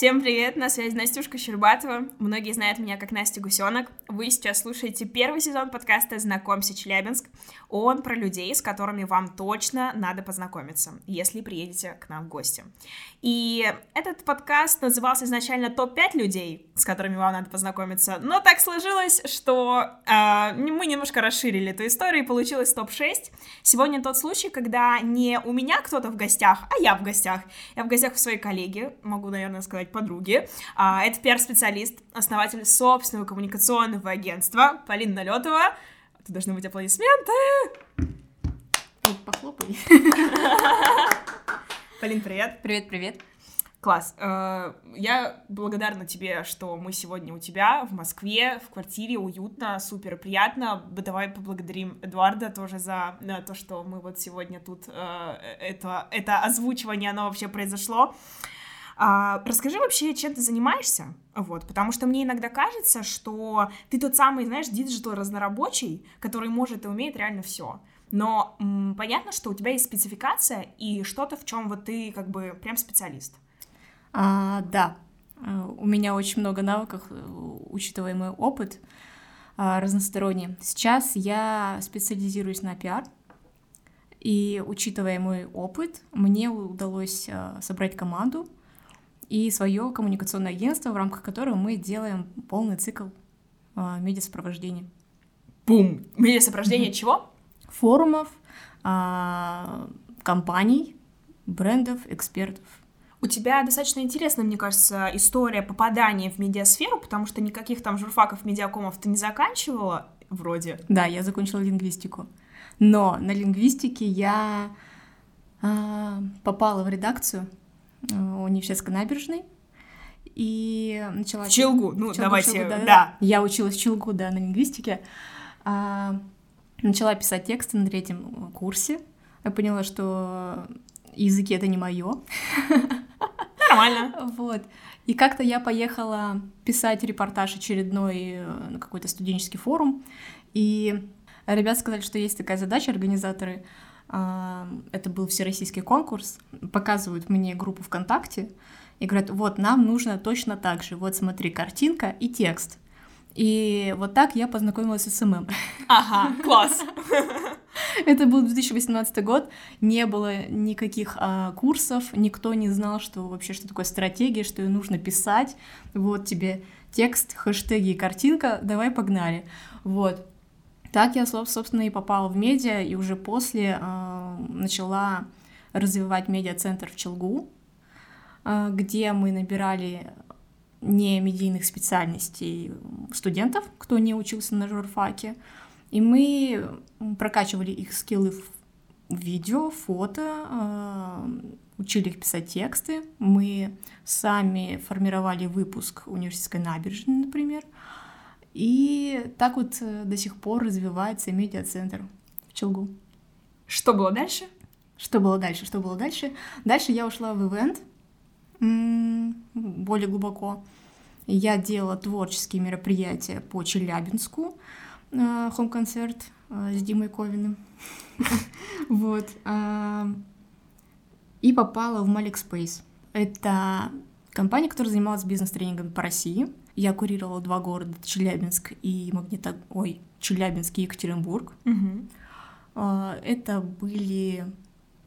Всем привет, на связи Настюшка Щербатова. Многие знают меня как Настя Гусенок. Вы сейчас слушаете первый сезон подкаста «Знакомься, Челябинск». Он про людей, с которыми вам точно надо познакомиться, если приедете к нам в гости. И этот подкаст назывался изначально «Топ-5 людей, с которыми вам надо познакомиться», но так сложилось, что э, мы немножко расширили эту историю, и получилось топ-6. Сегодня тот случай, когда не у меня кто-то в гостях, а я в гостях. Я в гостях у своей коллеги, могу, наверное, сказать, подруги. А, это пиар-специалист, основатель собственного коммуникационного агентства Полина Налетова. Это должны быть аплодисменты. Ну, похлопай. Полин, привет. Привет, привет. Класс. Э, я благодарна тебе, что мы сегодня у тебя в Москве, в квартире, уютно, супер приятно. Давай поблагодарим Эдуарда тоже за то, что мы вот сегодня тут, э, это, это озвучивание, оно вообще произошло. А, расскажи вообще, чем ты занимаешься, вот, потому что мне иногда кажется, что ты тот самый, знаешь, digital разнорабочий, который может и умеет реально все. Но м, понятно, что у тебя есть спецификация и что-то, в чем вот ты как бы прям специалист. А, да, а, у меня очень много навыков, учитывая мой опыт а, разносторонний. Сейчас я специализируюсь на пиар, и учитывая мой опыт, мне удалось а, собрать команду, и свое коммуникационное агентство, в рамках которого мы делаем полный цикл э, медиасопровождения. Бум! Медиасопровождение mm-hmm. чего? Форумов, э, компаний, брендов, экспертов. У тебя достаточно интересная, мне кажется, история попадания в медиасферу, потому что никаких там журфаков, медиакомов ты не заканчивала, вроде. Да, я закончила лингвистику. Но на лингвистике я э, попала в редакцию университетской набережной. И начала... В Челгу, ну, в Челгу, давайте, Челгу, да, да. да. Я училась в Челгу, да, на лингвистике. А, начала писать тексты на третьем курсе. Я поняла, что языки — это не мое. Нормально. Вот. И как-то я поехала писать репортаж очередной э, на какой-то студенческий форум, и ребята сказали, что есть такая задача, организаторы — это был всероссийский конкурс, показывают мне группу ВКонтакте и говорят, вот, нам нужно точно так же, вот смотри, картинка и текст. И вот так я познакомилась с СММ. Ага, класс! Это был 2018 год, не было никаких а, курсов, никто не знал, что вообще, что такое стратегия, что ее нужно писать. Вот тебе текст, хэштеги и картинка, давай погнали. Вот. Так я, собственно, и попала в медиа, и уже после э, начала развивать медиа-центр в Челгу, э, где мы набирали не медийных специальностей студентов, кто не учился на журфаке, и мы прокачивали их скиллы в видео, фото, э, учили их писать тексты. Мы сами формировали выпуск университетской набережной, например, и так вот э, до сих пор развивается медиа-центр в Челгу. Что было дальше? Что было дальше? Что было дальше? Дальше я ушла в ивент более глубоко. Я делала творческие мероприятия по Челябинску, хом-концерт э, с Димой Ковиным. Вот. А, и попала в Malik Space. Это компания, которая занималась бизнес-тренингом по России. Я курировала два города, Челябинск и Магнитог... Ой, Челябинск и Екатеринбург. Угу. Это были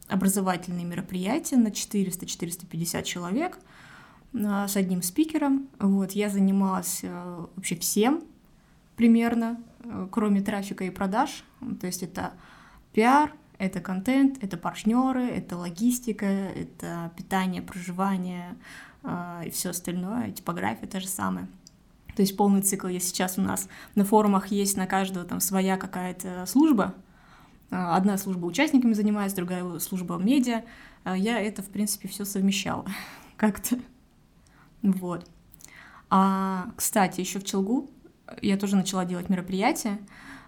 образовательные мероприятия на 400-450 человек а, с одним спикером. Вот, я занималась а, вообще всем примерно, кроме трафика и продаж. То есть это пиар, это контент, это партнеры, это логистика, это питание, проживание, и все остальное, типография та же самая. То есть полный цикл есть сейчас у нас. На форумах есть на каждого там своя какая-то служба. А, одна служба участниками занимается, другая служба медиа. А я это, в принципе, все совмещала как-то. Вот. А, кстати, еще в Челгу я тоже начала делать мероприятие.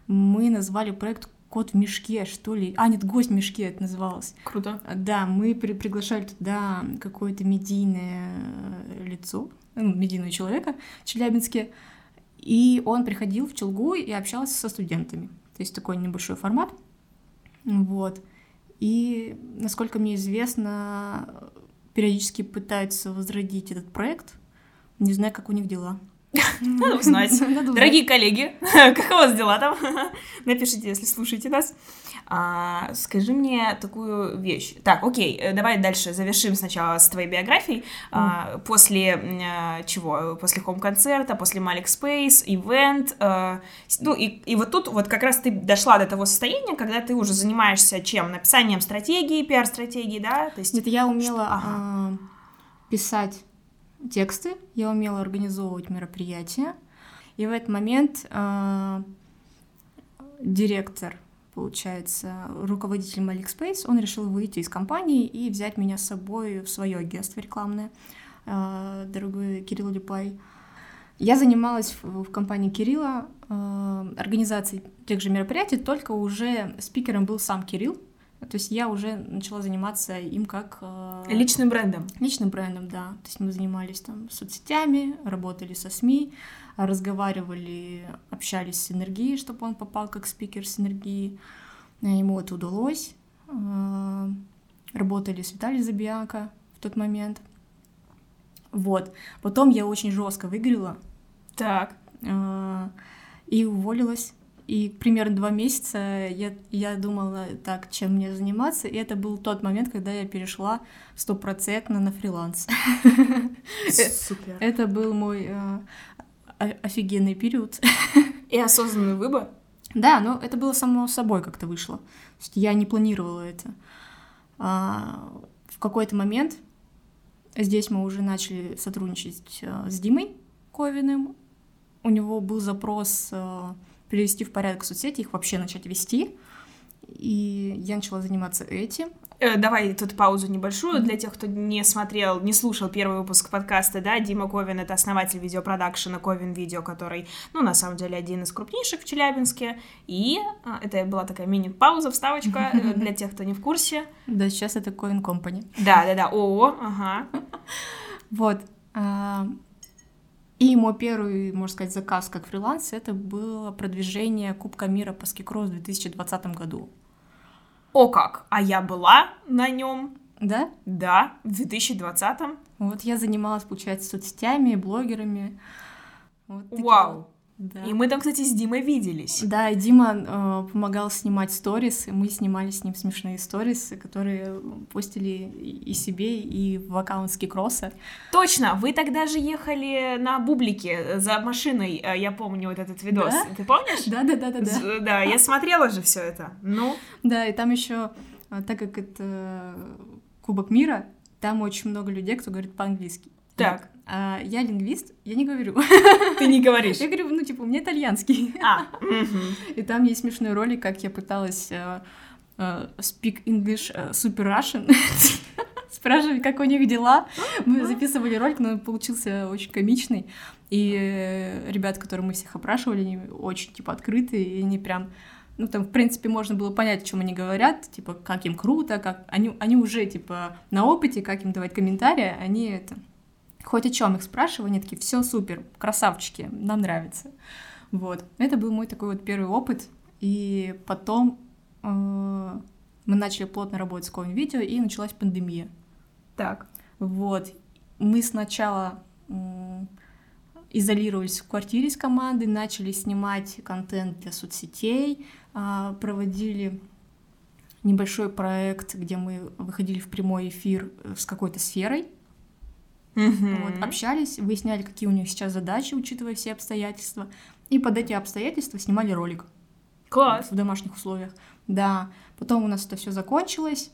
Мы назвали проект кот в мешке, что ли. А, нет, гость в мешке это называлось. Круто. Да, мы при приглашали туда какое-то медийное лицо, ну, медийного человека в Челябинске, и он приходил в Челгу и общался со студентами. То есть такой небольшой формат. Вот. И, насколько мне известно, периодически пытаются возродить этот проект. Не знаю, как у них дела. Надо узнать. Дорогие коллеги, как у вас дела там? Напишите, если слушаете нас. А, скажи мне такую вещь. Так, окей, э, давай дальше завершим сначала с твоей биографией. А, после а, чего? После хом-концерта, после Malik Space, ивент. А, ну, и, и вот тут вот как раз ты дошла до того состояния, когда ты уже занимаешься чем? Написанием стратегии, пиар-стратегии, да? То есть... Нет, я умела ага. а, писать тексты, я умела организовывать мероприятия. И в этот момент э, директор получается, руководитель Malik Space, он решил выйти из компании и взять меня с собой в свое агентство рекламное, э, дорогой Кирилл Липай. Я занималась в, компании Кирилла э, организацией тех же мероприятий, только уже спикером был сам Кирилл. То есть я уже начала заниматься им как... Э, личным брендом. Личным брендом, да. То есть мы занимались там соцсетями, работали со СМИ, разговаривали, общались с Энергией, чтобы он попал как спикер с Энергии. Ему это удалось. Э, работали с Виталием Забиако в тот момент. Вот. Потом я очень жестко выиграла. Так. Э, и уволилась. И примерно два месяца я, я думала, так, чем мне заниматься. И это был тот момент, когда я перешла стопроцентно на фриланс. Супер. Это был мой офигенный период. И осознанный выбор? Да, но это было само собой как-то вышло. Я не планировала это. А, в какой-то момент здесь мы уже начали сотрудничать а, с Димой Ковиным. У него был запрос а, привести в порядок соцсети, их вообще начать вести. И я начала заниматься этим. Э, давай тут паузу небольшую для тех, кто не смотрел, не слушал первый выпуск подкаста, да, Дима Ковин — это основатель видеопродакшена Ковин Видео, который, ну, на самом деле, один из крупнейших в Челябинске, и а, это была такая мини-пауза, вставочка э, для тех, кто не в курсе. Да, сейчас это Ковин Company. Да-да-да, ООО, ага. Вот. А, и мой первый, можно сказать, заказ как фриланс — это было продвижение Кубка мира по скикросс в 2020 году. О как! А я была на нем. Да? Да, в 2020-м. Вот я занималась, получается, соцсетями, блогерами. Вот Вау! Да. И мы там, кстати, с Димой виделись. Да, Дима э, помогал снимать сторис, и мы снимали с ним смешные сторисы, которые постили и себе, и в аккаунт Скикросса. Точно, вы тогда же ехали на бублике за машиной, э, я помню вот этот видос. Да? Ты помнишь? Да, да, да, да, да. Да, я смотрела же все это. Ну. Да, и там еще, э, так как это Кубок мира, там очень много людей, кто говорит по-английски. Так. А, я лингвист, я не говорю. Ты не говоришь? Я говорю, ну, типа, у меня итальянский. А. И там есть смешной ролик, как я пыталась uh, uh, speak English uh, super Russian. Спрашивать, как у них дела. Мы записывали ролик, но он получился очень комичный. И э, ребят, которые мы всех опрашивали, они очень, типа, открытые, и они прям ну, там, в принципе, можно было понять, о чем они говорят, типа, как им круто, как они, они уже, типа, на опыте, как им давать комментарии, они это хоть о чем их спрашиваю, они такие, все супер, красавчики, нам нравится. Вот. Это был мой такой вот первый опыт. И потом э, мы начали плотно работать с ковид-видео, и началась пандемия. Так. Вот. Мы сначала э, изолировались в квартире с командой, начали снимать контент для соцсетей, э, проводили небольшой проект, где мы выходили в прямой эфир с какой-то сферой, Mm-hmm. Вот, общались, выясняли, какие у них сейчас задачи, учитывая все обстоятельства. И под эти обстоятельства снимали ролик. Класс. В домашних условиях. Да. Потом у нас это все закончилось.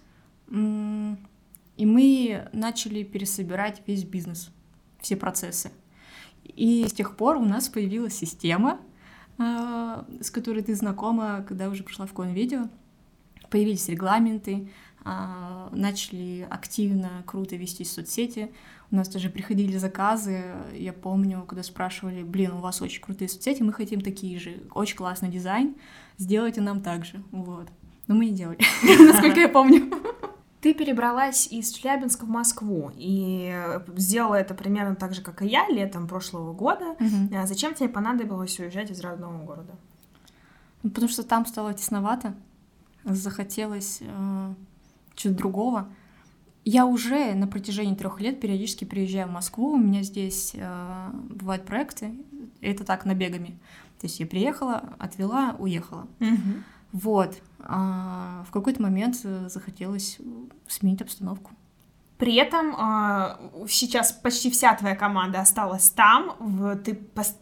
И мы начали пересобирать весь бизнес, все процессы. И с тех пор у нас появилась система, а, с которой ты знакома, когда уже пришла в Коин-видео. Появились регламенты, начали активно, круто вести соцсети. У нас даже приходили заказы, я помню, когда спрашивали, блин, у вас очень крутые соцсети, мы хотим такие же, очень классный дизайн, сделайте нам так же, вот. Но мы не делали, насколько я помню. Ты перебралась из Челябинска в Москву и сделала это примерно так же, как и я, летом прошлого года. Угу. Зачем тебе понадобилось уезжать из родного города? Ну, потому что там стало тесновато, захотелось чего-то другого. я уже на протяжении трех лет периодически приезжаю в Москву. У меня здесь э, бывают проекты. Это так, набегами. То есть я приехала, отвела, уехала. Мгм. Вот. А в какой-то момент э, захотелось сменить обстановку. При этом а, сейчас почти вся твоя команда осталась там, ты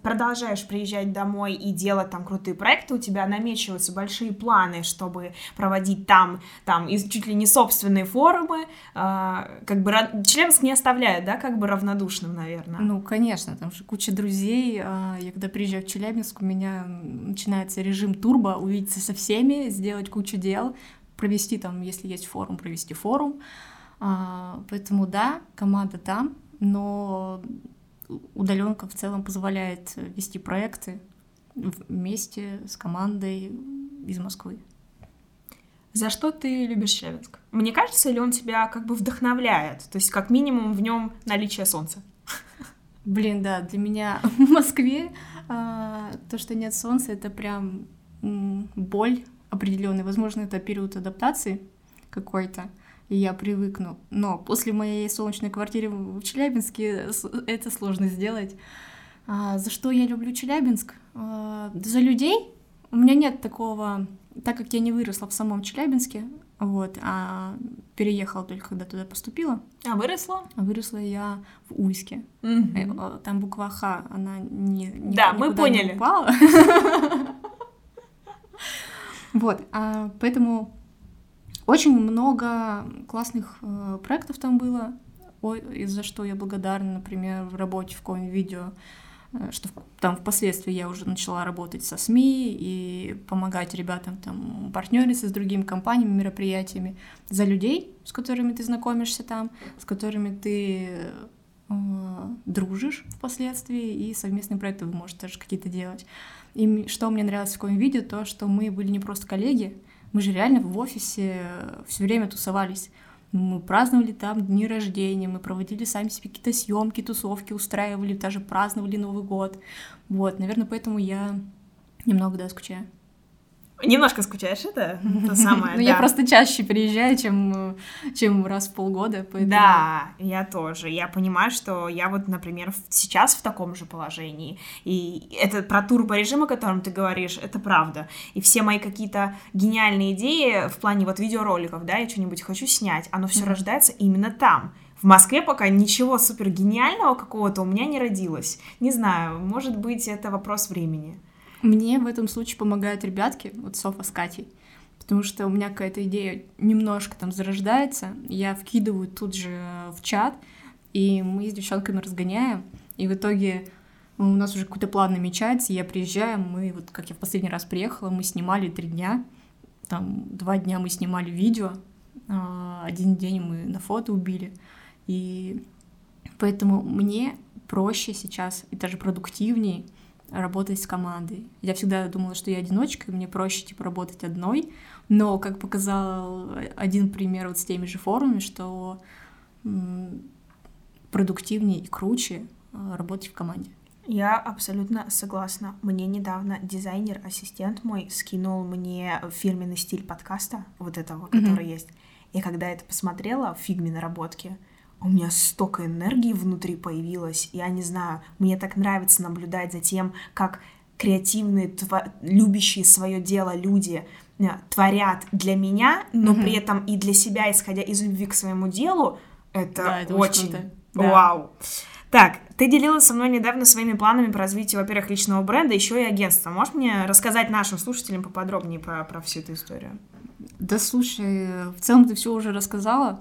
продолжаешь приезжать домой и делать там крутые проекты, у тебя намечиваются большие планы, чтобы проводить там, там чуть ли не собственные форумы, а, как бы Челябинск не оставляет, да, как бы равнодушным, наверное. Ну, конечно, там же куча друзей. А, Я когда приезжаю в Челябинск, у меня начинается режим турбо, увидеться со всеми, сделать кучу дел, провести там, если есть форум, провести форум. А, Поэтому да, команда там, но удаленка в целом позволяет вести проекты вместе с командой из Москвы. За что ты любишь Челябинск? Мне кажется, или он тебя как бы вдохновляет? То есть, как минимум, в нем наличие солнца. Блин, да, для меня в Москве а, то, что нет солнца, это прям боль определенная. Возможно, это период адаптации какой-то, и я привыкну. Но после моей солнечной квартиры в Челябинске это сложно сделать. А, за что я люблю Челябинск? А, за людей. У меня нет такого, так как я не выросла в самом Челябинске, вот, а переехала только когда туда поступила. А выросла? А Выросла я в Уйске. Э, Там буква Х, она не, ни- Да, мы не поняли. упала. Вот, а, поэтому очень много классных э, проектов там было, Ой, и за что я благодарна, например, в работе в коин видео, э, что там впоследствии я уже начала работать со СМИ и помогать ребятам там партнериться с другими компаниями, мероприятиями за людей, с которыми ты знакомишься там, с которыми ты э, дружишь впоследствии, и совместные проекты вы можете даже какие-то делать. И что мне нравилось в коем виде, то, что мы были не просто коллеги, мы же реально в офисе все время тусовались. Мы праздновали там дни рождения, мы проводили сами себе какие-то съемки, тусовки, устраивали, даже праздновали Новый год. Вот, наверное, поэтому я немного, да, скучаю. Немножко скучаешь, это то самое, Ну, я просто чаще приезжаю, чем, чем раз в полгода, поэтому... Да, я тоже. Я понимаю, что я вот, например, сейчас в таком же положении. И это про турборежим, о котором ты говоришь, это правда. И все мои какие-то гениальные идеи в плане вот видеороликов, да, я что-нибудь хочу снять, оно все рождается именно там. В Москве пока ничего супер гениального какого-то у меня не родилось. Не знаю, может быть, это вопрос времени. Мне в этом случае помогают ребятки, вот Софа с Катей, потому что у меня какая-то идея немножко там зарождается, я вкидываю тут же в чат, и мы с девчонками разгоняем, и в итоге у нас уже какой-то план намечается, я приезжаю, мы, вот как я в последний раз приехала, мы снимали три дня, там два дня мы снимали видео, а, один день мы на фото убили, и поэтому мне проще сейчас и даже продуктивнее работать с командой. Я всегда думала, что я одиночка, и мне проще, типа, работать одной, но, как показал один пример вот с теми же форумами, что продуктивнее и круче а, работать в команде. Я абсолютно согласна. Мне недавно дизайнер, ассистент мой скинул мне фирменный стиль подкаста, вот этого, который есть. И когда это посмотрела в фигме наработки, у меня столько энергии внутри появилось. Я не знаю, мне так нравится наблюдать за тем, как креативные, тва- любящие свое дело люди э, творят для меня, но Мгм. при этом и для себя, исходя из любви к своему делу. Это, Да, это очень очень. Да. вау. Так, ты делилась со мной недавно своими планами по развитию, во-первых, личного бренда, еще и агентства. Можешь мне рассказать нашим слушателям поподробнее про, про всю эту историю? Да слушай, в целом ты все уже рассказала.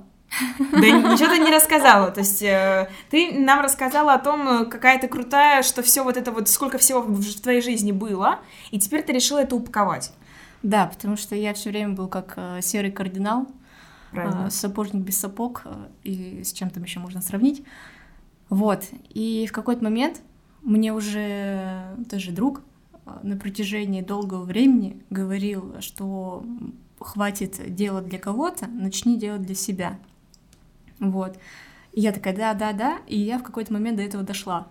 Да ничего ты не рассказала. То есть э, ты нам рассказала о том, э, какая ты крутая, что все вот это вот, сколько всего в твоей жизни было, и теперь ты решила это упаковать. Да, потому что я все время был как э, серый кардинал, Правильно. сапожник без сапог, и с чем там еще можно сравнить. Вот. И в какой-то момент мне уже тоже друг на протяжении долгого времени говорил, что хватит делать для кого-то, начни делать для себя. Вот. И я такая, да, да, да, и я в какой-то момент до этого дошла.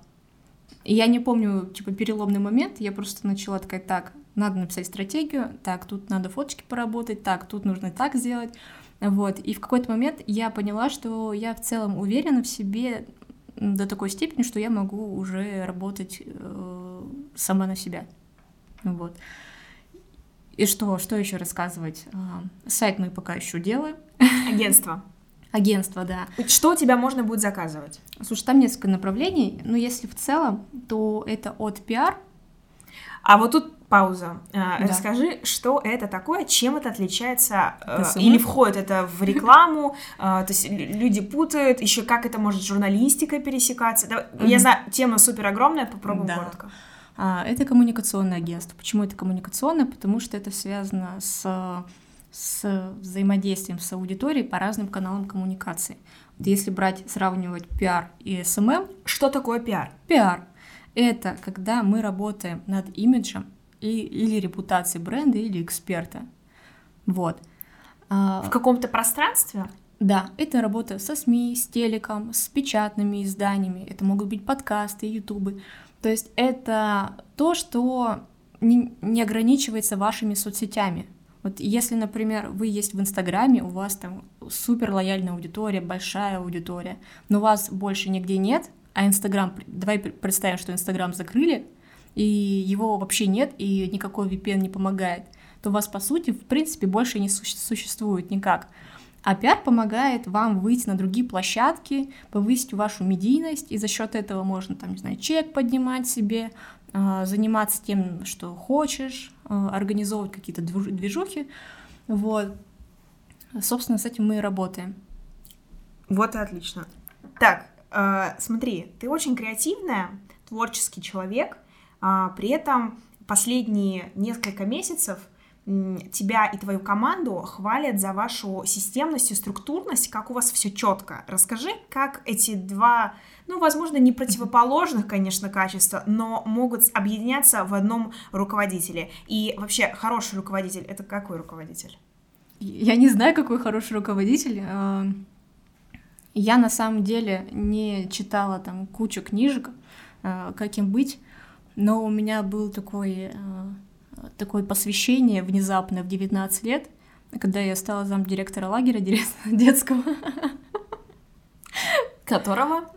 И я не помню, типа, переломный момент, я просто начала такая, так, надо написать стратегию, так, тут надо фоточки поработать, так, тут нужно так сделать. Вот. И в какой-то момент я поняла, что я в целом уверена в себе до такой степени, что я могу уже работать э, сама на себя. Вот. И что, что еще рассказывать? А, сайт мы пока еще делаем. Агентство. Агентство, да. Что у тебя можно будет заказывать? Слушай, там несколько направлений, но если в целом, то это от пиар. А вот тут пауза. А, да. Расскажи, что это такое, чем это отличается? Э, или входит это в рекламу, а, то есть люди путают, еще как это может с журналистикой пересекаться. Я знаю, тема супер огромная, попробуем да. коротко. А, это коммуникационное агентство. Почему это коммуникационное? Потому что это связано с, с взаимодействием с аудиторией по разным каналам коммуникации. Вот если брать, сравнивать пиар и СММ... Что такое пиар? Пиар — это когда мы работаем над имиджем и, или репутацией бренда или эксперта. Вот. А, В каком-то пространстве? Да, это работа со СМИ, с телеком, с печатными изданиями, это могут быть подкасты, ютубы. То есть это то, что не, не ограничивается вашими соцсетями. Вот если, например, вы есть в Инстаграме, у вас там супер лояльная аудитория, большая аудитория, но вас больше нигде нет, а Инстаграм, давай представим, что Инстаграм закрыли, и его вообще нет, и никакой VPN не помогает, то вас, по сути, в принципе, больше не существует никак. А пиар помогает вам выйти на другие площадки, повысить вашу медийность, и за счет этого можно, там, не знаю, чек поднимать себе, а, заниматься тем, что хочешь, организовывать какие-то движухи. Вот. Собственно, с этим мы и работаем. Вот и отлично. Так, э, смотри, ты очень креативная, творческий человек, э, при этом последние несколько месяцев тебя и твою команду хвалят за вашу системность и структурность, как у вас все четко. Расскажи, как эти два, ну, возможно, не противоположных, конечно, качества, но могут объединяться в одном руководителе. И вообще, хороший руководитель — это какой руководитель? Я не знаю, какой хороший руководитель. А, я на самом деле не читала там кучу книжек, а, как им быть, но у меня был такой а, такое посвящение внезапное в 19 лет, когда я стала замдиректора лагеря детского. Которого?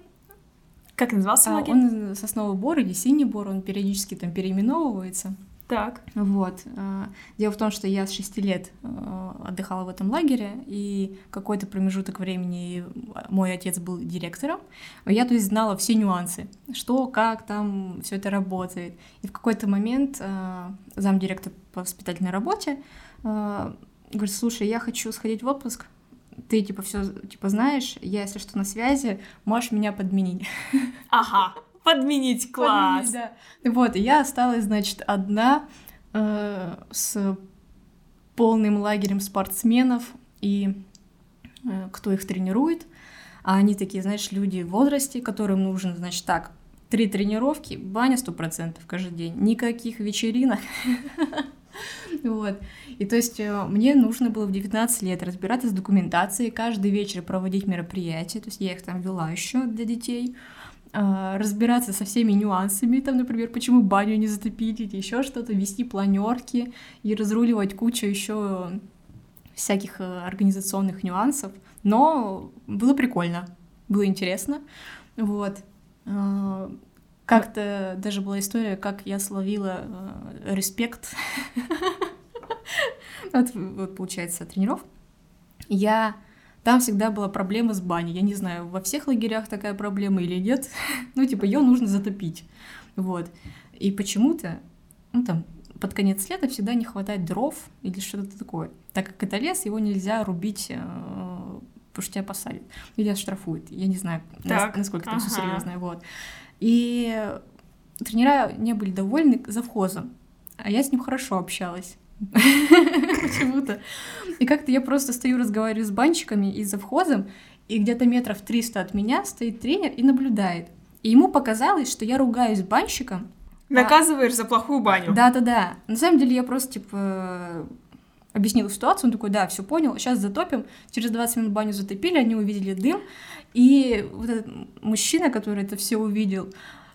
Как назывался а, лагерь? Он Сосновый Бор или Синий Бор, он периодически там переименовывается. Так. Вот. А, дело в том, что я с 6 лет а, отдыхала в этом лагере, и какой-то промежуток времени мой отец был директором. Я, то есть, знала все нюансы, что, как там все это работает. И в какой-то момент замдиректор по воспитательной работе говорит, слушай, я хочу сходить в отпуск, ты типа все типа знаешь, я если что на связи, можешь меня подменить. Ага. Подменить класс. Подменить, да. Вот, я осталась, значит, одна э, с полным лагерем спортсменов и э, кто их тренирует. А они такие, знаешь, люди в возрасте, которым нужен, значит, так, три тренировки, баня сто процентов каждый день, никаких вечеринок. Вот. И то есть э, мне нужно было в 19 лет разбираться с документацией, каждый вечер проводить мероприятия, то есть я их там вела еще для детей. А, разбираться со всеми нюансами, там, например, почему баню не затопили или еще что-то, вести планерки и разруливать кучу еще всяких э, организационных нюансов. Но было прикольно, было интересно. Вот. А, как-то даже была история, как я словила э, респект. Вот, получается, тренеров. Я там всегда была проблема с баней. Я не знаю, во всех лагерях такая проблема или нет. ну, типа, ее нужно затопить. Вот. И почему-то, ну, там, под конец лета всегда не хватает дров или что-то такое. Так как это лес, его нельзя рубить, э, потому что тебя посадят. Или оштрафуют. Я не знаю, так, насколько ага. это все серьезно. Вот. И тренера не были довольны завхозом, а я с ним хорошо общалась. Почему-то. И как-то я просто стою, разговариваю с банщиками и завхозом, и где-то метров 300 от меня стоит тренер и наблюдает. И ему показалось, что я ругаюсь банщиком. А Наказываешь а... за плохую баню. Да-да-да. На самом деле я просто, типа, объяснила ситуацию, он такой, да, все понял, сейчас затопим. Через 20 минут баню затопили, они увидели дым, и вот этот мужчина, который это все увидел,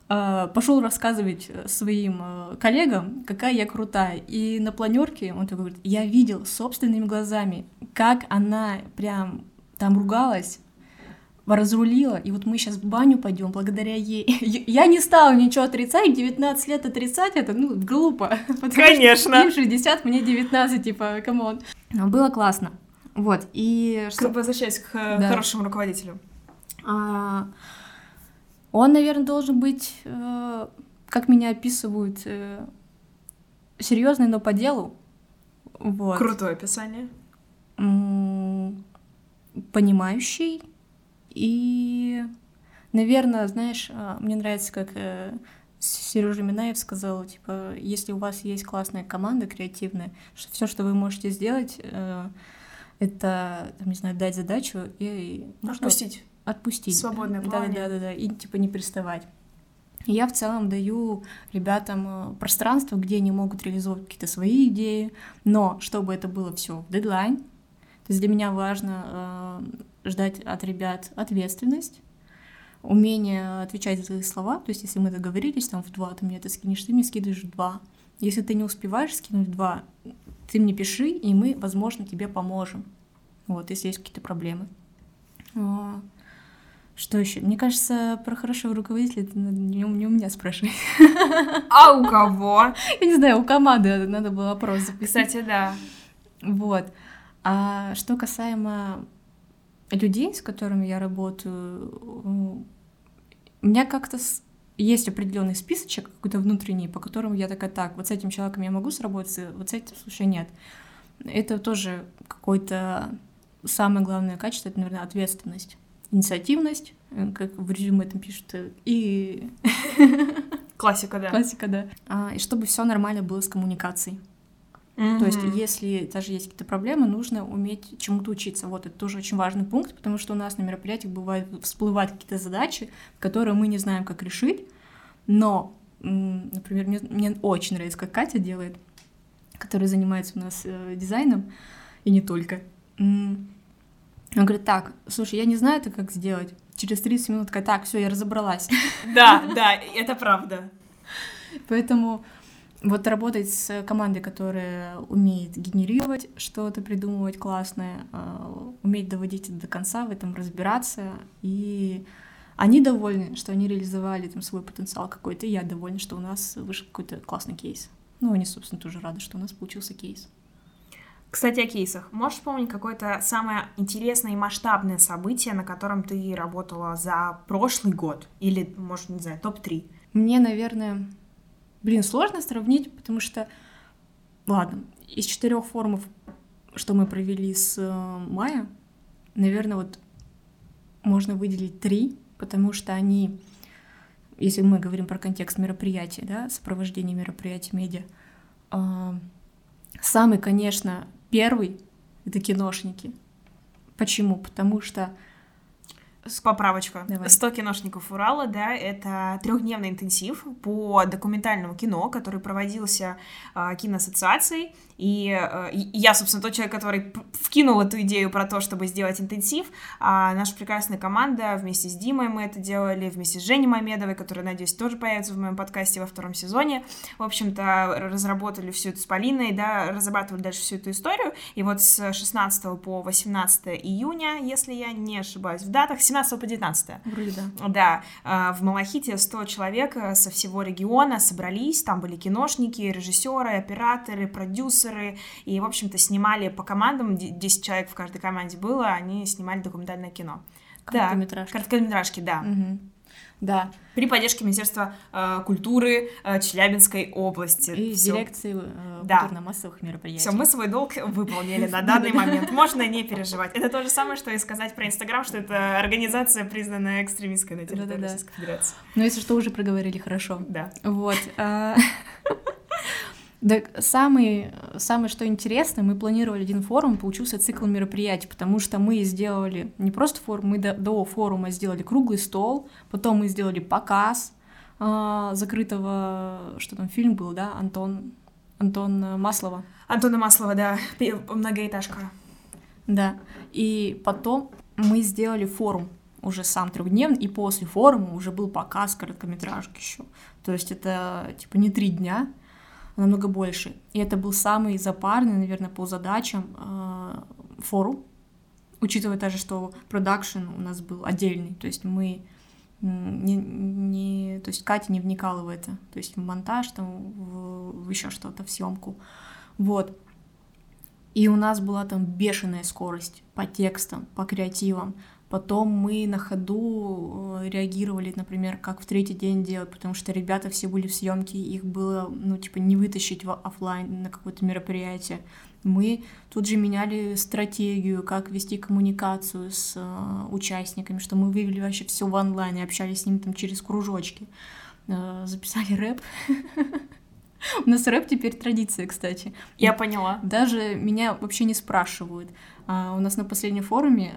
пошел рассказывать своим э, коллегам, какая я крутая. И на планерке он такой говорит, я видел собственными глазами, как она прям там ругалась, разрулила, и вот мы сейчас в баню пойдем благодаря ей. Я не стала ничего отрицать, 19 лет отрицать это, ну, глупо. Конечно. Им 60, мне 19, типа, come on. Но было классно. Вот, и... Что... Возвращаясь к да. хорошему руководителю. А, он, наверное, должен быть, э, как меня описывают, э, серьезный, но по делу. Вот. Крутое описание. Понимающий и, наверное, знаешь, а, мне нравится, как э, Сережа Минаев сказал, типа, если у вас есть классная команда креативная, что все, что вы можете сделать, э, это, там, не знаю, дать задачу и... Ну, отпустить. Что? Отпустить. Свободное плавание. Да, да, да, да, и, типа, не приставать. Я в целом даю ребятам э, пространство, где они могут реализовывать какие-то свои идеи, но чтобы это было все в дедлайн, то есть для меня важно э, ждать от ребят ответственность, умение отвечать за свои слова. То есть если мы договорились там в два, ты мне это скинешь, ты мне скидываешь в два. Если ты не успеваешь скинуть в два, ты мне пиши, и мы, возможно, тебе поможем. Вот, если есть какие-то проблемы. Что еще? Мне кажется, про хорошего руководителя это не, не у меня спрашивать. А у кого? Я не знаю, у команды надо было опрос записать. Кстати, да. Вот. А что касаемо людей, с которыми я работаю, у меня как-то есть определенный списочек какой-то внутренний, по которому я такая, так, вот с этим человеком я могу сработаться, вот с этим, слушай, нет. Это тоже какое-то самое главное качество, это, наверное, ответственность, инициативность, э, как в резюме там пишут, э, и... Классика, да. Классика, да. А, и чтобы все нормально было с коммуникацией. Mm-hmm. То есть, если даже есть какие-то проблемы, нужно уметь чему-то учиться. Вот это тоже очень важный пункт, потому что у нас на мероприятиях бывает всплывают какие-то задачи, которые мы не знаем, как решить. Но, например, мне, мне очень нравится, как Катя делает, которая занимается у нас э, дизайном, и не только. Она говорит, так, слушай, я не знаю это как сделать. Через 30 минут такая, так, все, я разобралась. Да, да, это правда. Поэтому вот работать с командой, которая умеет генерировать что-то, придумывать классное, а, уметь доводить это до конца, в этом разбираться, и они довольны, что они реализовали там свой потенциал какой-то, и я довольна, что у нас вышел какой-то классный кейс. Ну, они, собственно, тоже рады, что у нас получился кейс. Кстати, о кейсах. Можешь вспомнить какое-то самое интересное и масштабное событие, на котором ты работала за прошлый год? Или, может, не знаю, топ-3? Мне, наверное, Блин, сложно сравнить, потому что, ладно, из четырех форумов, что мы провели с э, мая, наверное, вот можно выделить три, потому что они, если мы говорим про контекст мероприятия, да, сопровождение мероприятий медиа, э, самый, конечно, первый — это киношники. Почему? Потому что Поправочка. Давай. 100 киношников Урала, да, это трехдневный интенсив по документальному кино, который проводился э, киноассоциацией, и, э, и я, собственно, тот человек, который вкинул эту идею про то, чтобы сделать интенсив, а наша прекрасная команда вместе с Димой мы это делали, вместе с Женей Мамедовой, которая, надеюсь, тоже появится в моем подкасте во втором сезоне, в общем-то, разработали всю эту с Полиной, да, разрабатывали дальше всю эту историю, и вот с 16 по 18 июня, если я не ошибаюсь в датах, 17 по 19. Вроде да. Да, а, в Малахите 100 человек э, со всего региона собрались, там были киношники, режиссеры, операторы, продюсеры, и, в общем-то, снимали по командам, 10 человек в каждой команде было, они снимали документальное кино. Короткометражки. Да, короткометражки, да. Угу. Да. При поддержке Министерства э, культуры э, Челябинской области. И Всё. дирекции э, да. культурно-массовых мероприятий. Все, мы свой долг выполнили на данный момент. Можно не переживать. Это то же самое, что и сказать про Инстаграм, что это организация, признанная экстремистской на территории Российской Федерации. Ну, если что, уже проговорили хорошо. Да. Вот. Да, самый, самое, что интересно, мы планировали один форум, получился цикл мероприятий, потому что мы сделали не просто форум, мы до, до форума сделали круглый стол, потом мы сделали показ э, закрытого, что там, фильм был, да, Антон, Антон Маслова. Антона Маслова, да, многоэтажка. Да, и потом мы сделали форум, уже сам трехдневный, и после форума уже был показ короткометражки еще. То есть это типа не три дня, намного больше. И это был самый запарный, наверное, по задачам э, форум, учитывая даже, что продакшн у нас был отдельный, то есть мы не, не, то есть Катя не вникала в это, то есть в монтаж, там, в, в еще что-то, в съемку, вот. И у нас была там бешеная скорость по текстам, по креативам. Потом мы на ходу э, реагировали, например, как в третий день делать, потому что ребята все были в съемке, их было, ну, типа, не вытащить в офлайн на какое-то мероприятие. Мы тут же меняли стратегию, как вести коммуникацию с э, участниками, что мы вывели вообще все в онлайн и общались с ними там через кружочки. Э, записали рэп. У нас рэп теперь традиция, кстати. Я поняла. Даже меня вообще не спрашивают. А, у нас на последнем форуме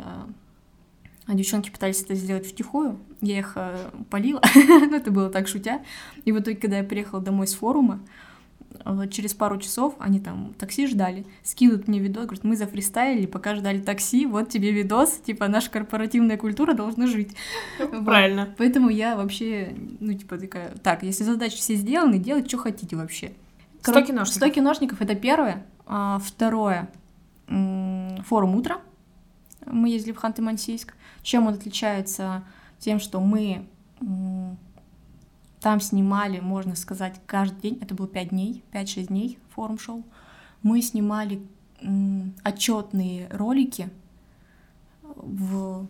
а, девчонки пытались это сделать втихую. Я их а, полила, но это было так шутя. И в итоге, когда я приехала домой с форума, через пару часов они там такси ждали, скидывают мне видос, говорят, мы зафристайлили, пока ждали такси, вот тебе видос, типа наша корпоративная культура должна жить. Правильно. Вот. Поэтому я вообще, ну типа такая, так, если задачи все сделаны, делать, что хотите вообще. Сто киношников. Сто киношников — это первое. А, второе — форум «Утро». Мы ездили в Ханты-Мансийск. Чем он отличается? Тем, что мы там снимали, можно сказать, каждый день. Это было 5 дней, 5-6 дней форум-шоу. Мы снимали отчетные ролики в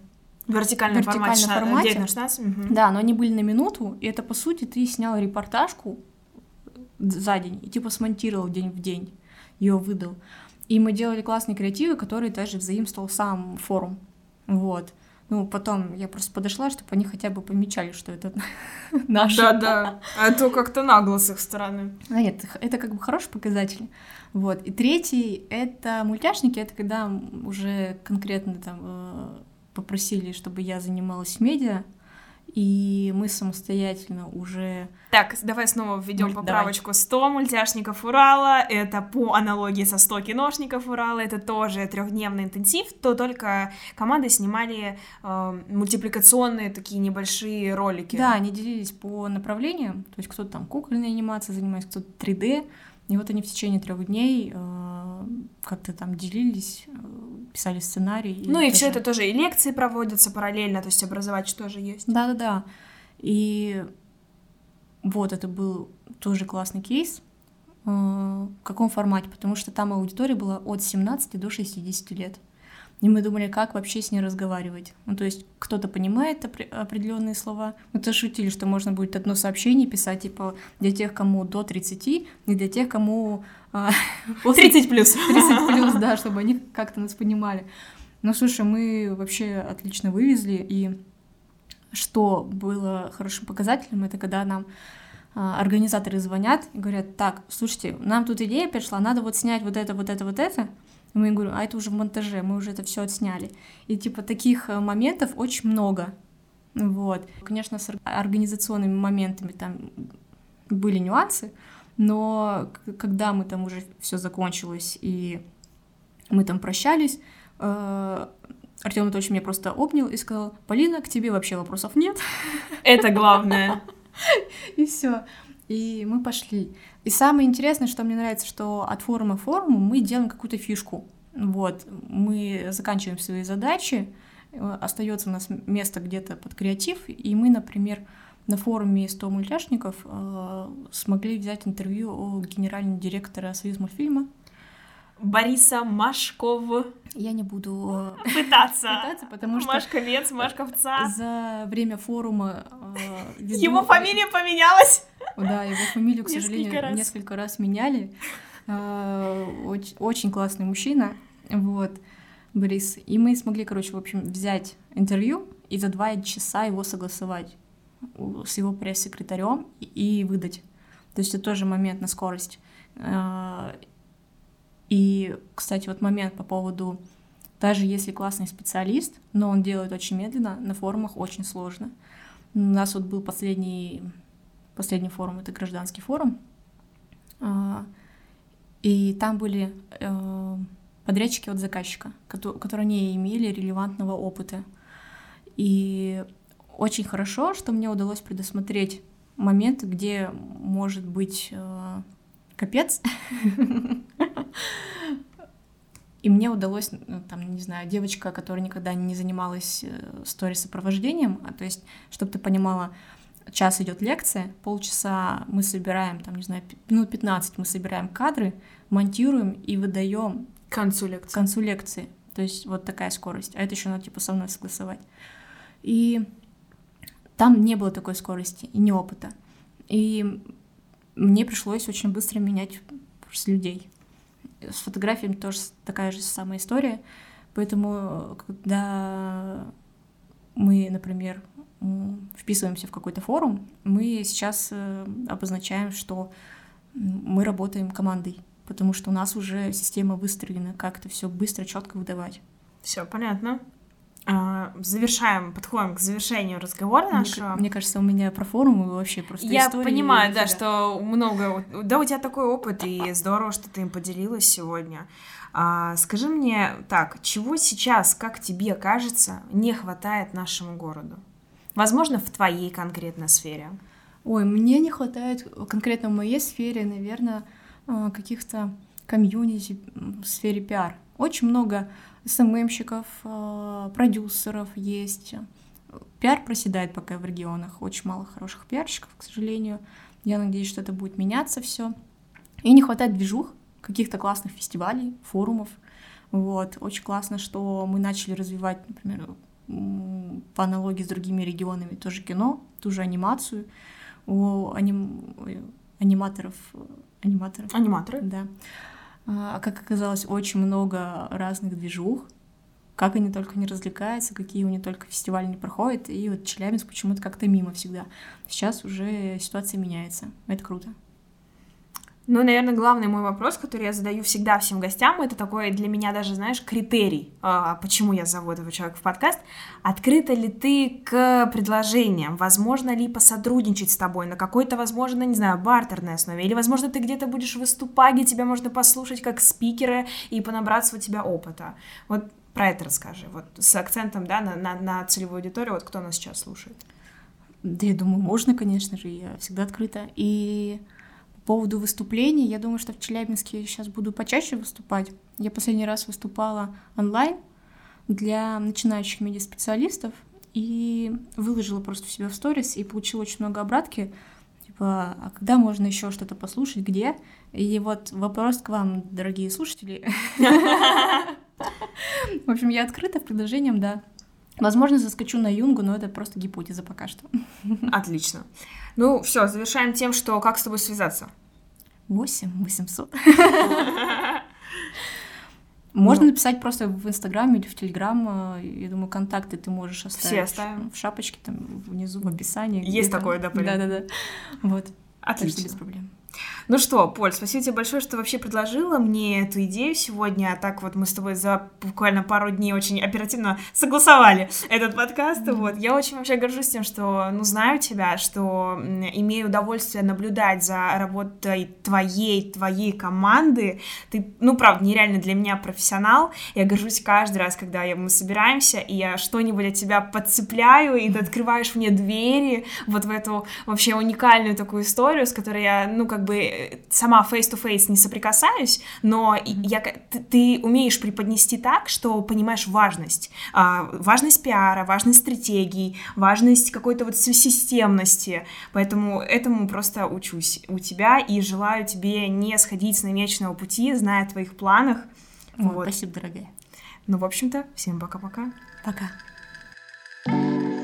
вертикальном, вертикальном формате, формате. 16. Угу. Да, но они были на минуту, и это, по сути, ты снял репортажку за день и типа смонтировал день в день, ее выдал. И мы делали классные креативы, которые даже взаимствовал сам форум. Вот. Ну, потом я просто подошла, чтобы они хотя бы помечали, что это наше. Да-да, а то как-то нагло с их стороны. А нет, это как бы хороший показатель. Вот. И третий — это мультяшники, это когда уже конкретно там э, попросили, чтобы я занималась медиа, и мы самостоятельно уже... Так, давай снова введем поправочку. Давай. 100 мультяшников Урала, это по аналогии со 100 киношников Урала, это тоже трехдневный интенсив, то только команды снимали э, мультипликационные такие небольшие ролики. Да, они делились по направлениям, то есть кто-то там кукольной анимацией занимается, кто-то 3D, и вот они в течение трех дней э, как-то там делились, э, писали сценарий. Ну и, и все это тоже и лекции проводятся параллельно, то есть образовать тоже есть. Да-да-да. И вот это был тоже классный кейс. Э, в каком формате? Потому что там аудитория была от 17 до 60 лет. И мы думали, как вообще с ней разговаривать. Ну, то есть кто-то понимает определенные слова. Мы тоже шутили, что можно будет одно сообщение писать, типа, для тех, кому до 30, и для тех, кому... А, 30 плюс. 30 плюс, да, чтобы они как-то нас понимали. Ну, слушай, мы вообще отлично вывезли, и что было хорошим показателем, это когда нам а, организаторы звонят и говорят, так, слушайте, нам тут идея пришла, надо вот снять вот это, вот это, вот это, и мы говорим, а это уже в монтаже, мы уже это все отсняли. И типа таких э, моментов очень много. Вот. Конечно, с организационными моментами там были нюансы, но когда мы там уже все закончилось и мы там прощались, э, Артем Анатольевич меня просто обнял и сказал, Полина, к тебе вообще вопросов нет. Это главное. И все. И мы пошли. И самое интересное, что мне нравится, что от форума к форуму мы делаем какую-то фишку. Вот, мы заканчиваем свои задачи, остается у нас место где-то под креатив, и мы, например, на форуме 100 мультяшников э, смогли взять интервью у генерального директора Союз мультфильма. Бориса Машков. Я не буду э, пытаться, пытаться потому что Машковец, Машковца. За время форума э, веду... его фамилия поменялась. Да, его фамилию, к сожалению, несколько раз, несколько раз меняли. Э, очень, очень классный мужчина, вот, Борис. И мы смогли, короче, в общем, взять интервью и за два часа его согласовать с его пресс-секретарем и выдать. То есть это тоже момент на скорость. Э, и, кстати, вот момент по поводу, даже если классный специалист, но он делает очень медленно, на форумах очень сложно. У нас вот был последний последний форум, это гражданский форум, а, и там были э, подрядчики от заказчика, которые не имели релевантного опыта. И очень хорошо, что мне удалось предусмотреть моменты, где может быть э, капец. И мне удалось, ну, там, не знаю, девочка, которая никогда не занималась э, сторис-сопровождением, а то есть, чтобы ты понимала, час идет лекция, полчаса мы собираем, там, не знаю, минут 15 мы собираем кадры, монтируем и выдаем к концу лекции. К концу лекции. То есть вот такая скорость. А это еще надо типа со мной согласовать. И там не было такой скорости и не опыта. И мне пришлось очень быстро менять людей. С фотографиями тоже такая же самая история. Поэтому, когда мы, например, вписываемся в какой-то форум, мы сейчас э, обозначаем, что мы работаем командой, потому что у нас уже система выстроена, как это все быстро, четко выдавать. Все понятно. А, завершаем, подходим к завершению разговора нашего. Мне, мне кажется, у меня про форумы вообще просто Я понимаю, да, что много... Да, у тебя такой опыт, и здорово, что ты им поделилась сегодня. А, скажи мне так, чего сейчас, как тебе кажется, не хватает нашему городу? Возможно, в твоей конкретной сфере. Ой, мне не хватает конкретно в моей сфере, наверное, а, каких-то комьюнити в сфере пиар. Очень много СММщиков, а, продюсеров есть. Пиар проседает пока в регионах. Очень мало хороших пиарщиков, к сожалению. Я надеюсь, что это будет меняться все. И не хватает движух, каких-то классных фестивалей, форумов. Вот. Очень классно, что мы начали развивать, например, по аналогии с другими регионами, тоже кино, ту же анимацию. У аним... аниматоров... Аниматоров? Аниматоры. Да. А, как оказалось, очень много разных движух, как они только не развлекаются, какие у них только фестивали не проходят, и вот Челябинск почему-то как-то мимо всегда. Сейчас уже ситуация меняется, это круто. Ну, наверное, главный мой вопрос, который я задаю всегда всем гостям, это такой для меня даже, знаешь, критерий, а, почему я зову этого человека в подкаст. Открыта ли ты к предложениям? Возможно ли посотрудничать с тобой на какой-то, возможно, не знаю, бартерной основе? Или, возможно, ты где-то будешь выступать, где тебя можно послушать как спикера и понабраться у тебя опыта? Вот про это расскажи, вот с акцентом, да, на, на, на целевую аудиторию, вот кто нас сейчас слушает. Да, я думаю, можно, конечно же, я всегда открыта. И поводу выступлений, я думаю, что в Челябинске сейчас буду почаще выступать. Я последний раз выступала онлайн для начинающих медиаспециалистов и выложила просто в себя в сторис и получила очень много обратки. Типа, а когда можно еще что-то послушать, где? И вот вопрос к вам, дорогие слушатели. В общем, я открыта к предложениям, да. Возможно, заскочу на Юнгу, но это просто гипотеза пока что. Отлично. Ну, все, завершаем тем, что как с тобой связаться. 8 800. Можно ну. написать просто в Инстаграме или в Телеграм. Э, я думаю, контакты ты можешь оставить. Все оставим. В шапочке, там, внизу, в описании. Есть такое, да, Да-да-да. Вот. Отлично. без проблем. Ну что, Поль, спасибо тебе большое, что вообще предложила мне эту идею сегодня. А так вот мы с тобой за буквально пару дней очень оперативно согласовали этот подкаст. Mm-hmm. Вот. Я очень вообще горжусь тем, что, ну, знаю тебя, что имею удовольствие наблюдать за работой твоей, твоей команды. Ты, ну, правда, нереально для меня профессионал. Я горжусь каждый раз, когда я, мы собираемся, и я что-нибудь от тебя подцепляю, и ты открываешь мне двери вот в эту вообще уникальную такую историю, с которой я, ну, как бы сама face-to-face не соприкасаюсь, но я, ты, ты умеешь преподнести так, что понимаешь важность. А, важность пиара, важность стратегий, важность какой-то вот системности. Поэтому этому просто учусь у тебя и желаю тебе не сходить с намеченного пути, зная о твоих планах. вот. Спасибо, дорогая. Ну, в общем-то, всем пока-пока. Пока. -пока. пока.